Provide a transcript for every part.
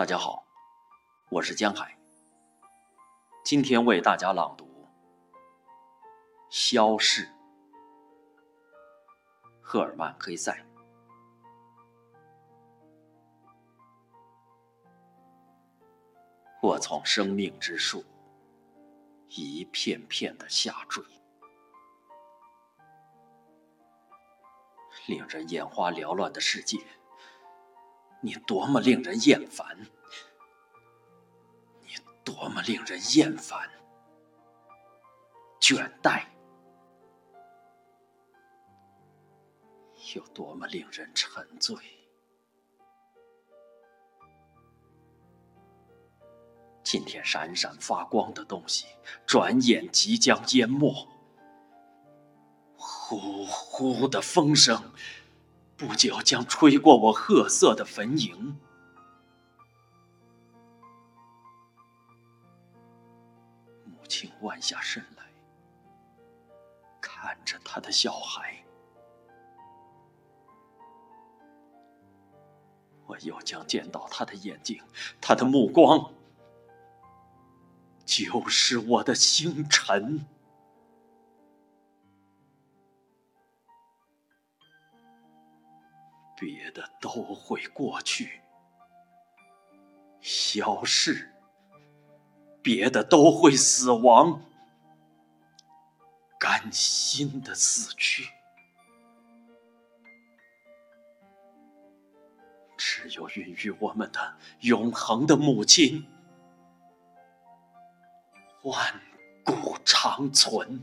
大家好，我是江海。今天为大家朗读《消逝》，赫尔曼·黑塞。我从生命之树一片片的下坠，令人眼花缭乱的世界。你多么令人厌烦！你多么令人厌烦！倦怠，有多么令人沉醉！今天闪闪发光的东西，转眼即将淹没。呼呼的风声。不久将吹过我褐色的坟茔。母亲弯下身来，看着他的小孩。我又将见到他的眼睛，他的目光，就是我的星辰。别的都会过去，消逝；别的都会死亡，甘心的死去。只有孕育我们的永恒的母亲，万古长存。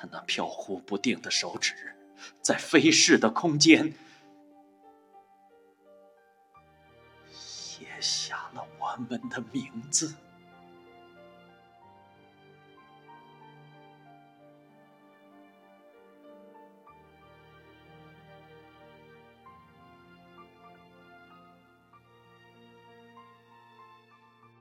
他那飘忽不定的手指，在飞逝的空间，写下了我们的名字。